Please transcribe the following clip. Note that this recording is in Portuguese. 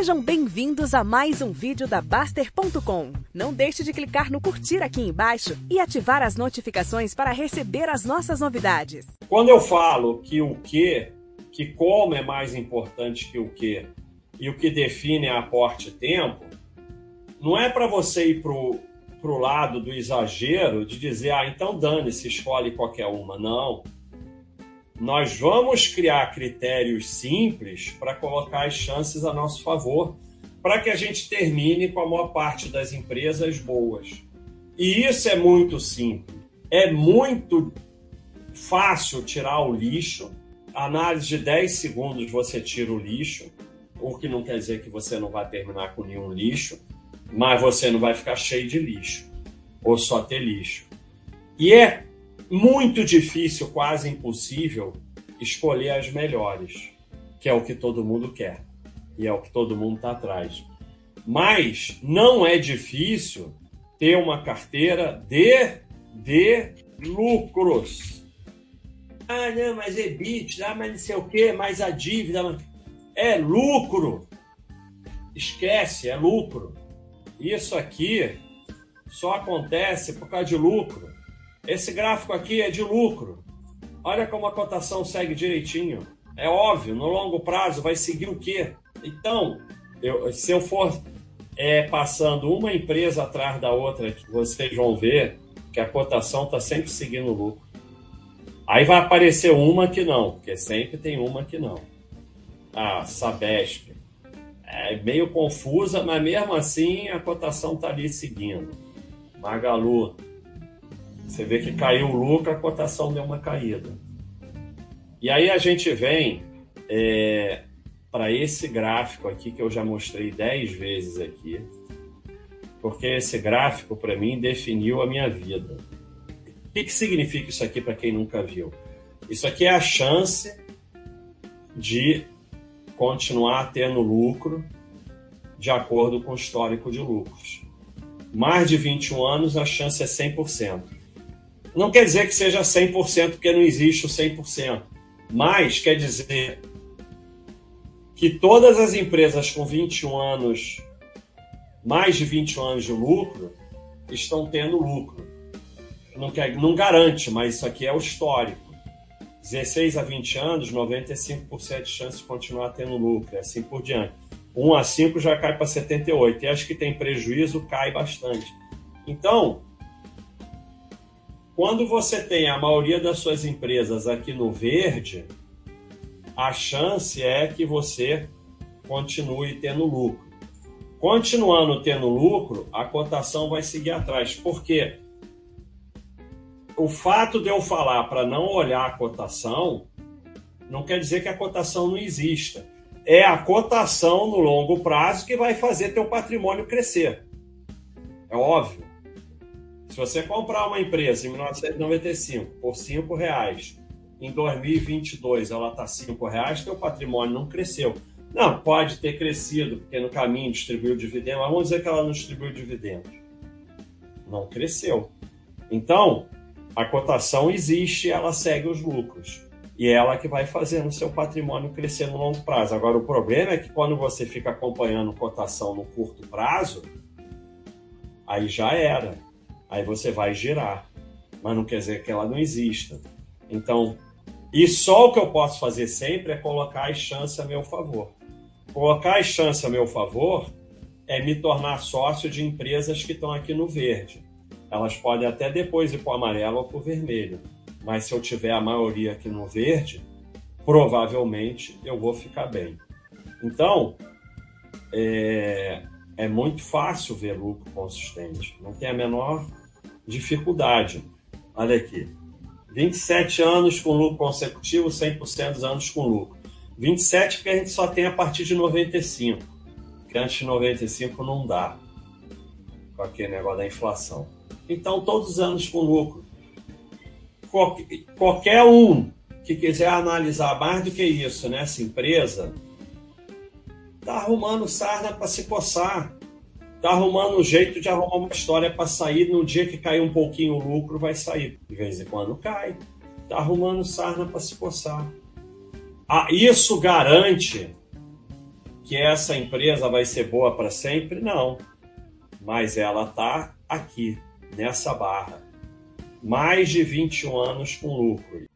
Sejam bem-vindos a mais um vídeo da Baster.com. Não deixe de clicar no curtir aqui embaixo e ativar as notificações para receber as nossas novidades. Quando eu falo que o que, que como é mais importante que o que, e o que define é aporte tempo, não é para você ir pro pro lado do exagero de dizer, ah, então dane-se, escolhe qualquer uma. Não. Nós vamos criar critérios simples para colocar as chances a nosso favor, para que a gente termine com a maior parte das empresas boas. E isso é muito simples. É muito fácil tirar o lixo. Análise de 10 segundos você tira o lixo, o que não quer dizer que você não vai terminar com nenhum lixo, mas você não vai ficar cheio de lixo, ou só ter lixo. E é muito difícil, quase impossível, escolher as melhores, que é o que todo mundo quer e é o que todo mundo está atrás. Mas não é difícil ter uma carteira de, de lucros. Ah, não, mas é ah, mas não sei o quê, mais a dívida. É lucro. Esquece, é lucro. Isso aqui só acontece por causa de lucro. Esse gráfico aqui é de lucro. Olha como a cotação segue direitinho. É óbvio, no longo prazo vai seguir o quê? Então, eu, se eu for é, passando uma empresa atrás da outra, vocês vão ver que a cotação está sempre seguindo o lucro. Aí vai aparecer uma que não, porque sempre tem uma que não. Ah, Sabesp. É meio confusa, mas mesmo assim a cotação está ali seguindo. Magalu, você vê que caiu o lucro, a cotação deu uma caída. E aí a gente vem é, para esse gráfico aqui que eu já mostrei 10 vezes aqui, porque esse gráfico para mim definiu a minha vida. O que, que significa isso aqui para quem nunca viu? Isso aqui é a chance de continuar tendo lucro de acordo com o histórico de lucros. Mais de 21 anos, a chance é 100%. Não quer dizer que seja 100%, porque não existe o 100%. Mas quer dizer que todas as empresas com 21 anos, mais de 21 anos de lucro, estão tendo lucro. Não, quer, não garante, mas isso aqui é o histórico. 16 a 20 anos, 95% de chance de continuar tendo lucro, e assim por diante. 1 a 5 já cai para 78. E acho que tem prejuízo, cai bastante. Então, quando você tem a maioria das suas empresas aqui no verde, a chance é que você continue tendo lucro. Continuando tendo lucro, a cotação vai seguir atrás. Por quê? O fato de eu falar para não olhar a cotação não quer dizer que a cotação não exista. É a cotação no longo prazo que vai fazer teu patrimônio crescer. É óbvio. Se você comprar uma empresa em 1995 por cinco reais, em 2022 ela está cinco reais, teu patrimônio não cresceu. Não, pode ter crescido, porque no caminho distribuiu dividendo, mas vamos dizer que ela não distribuiu dividendos. Não cresceu. Então, a cotação existe, ela segue os lucros. E é ela que vai fazendo o seu patrimônio crescer no longo prazo. Agora, o problema é que quando você fica acompanhando cotação no curto prazo, aí já era aí você vai girar. Mas não quer dizer que ela não exista. Então, e só o que eu posso fazer sempre é colocar as chances a meu favor. Colocar as chances a meu favor é me tornar sócio de empresas que estão aqui no verde. Elas podem até depois ir para o amarelo ou para o vermelho. Mas se eu tiver a maioria aqui no verde, provavelmente eu vou ficar bem. Então, é, é muito fácil ver lucro consistente. Não tem a menor dificuldade. Olha aqui. 27 anos com lucro consecutivo, 100% dos anos com lucro. 27 porque a gente só tem a partir de 95. Porque antes de 95 não dá. Com aquele negócio da inflação. Então, todos os anos com lucro. Qualquer um que quiser analisar mais do que isso nessa empresa, tá arrumando sarna para se coçar tá arrumando um jeito de arrumar uma história para sair. No dia que cair um pouquinho o lucro, vai sair. De vez em quando cai. Tá arrumando sarna para se coçar. Ah, isso garante que essa empresa vai ser boa para sempre? Não. Mas ela está aqui, nessa barra. Mais de 21 anos com lucro.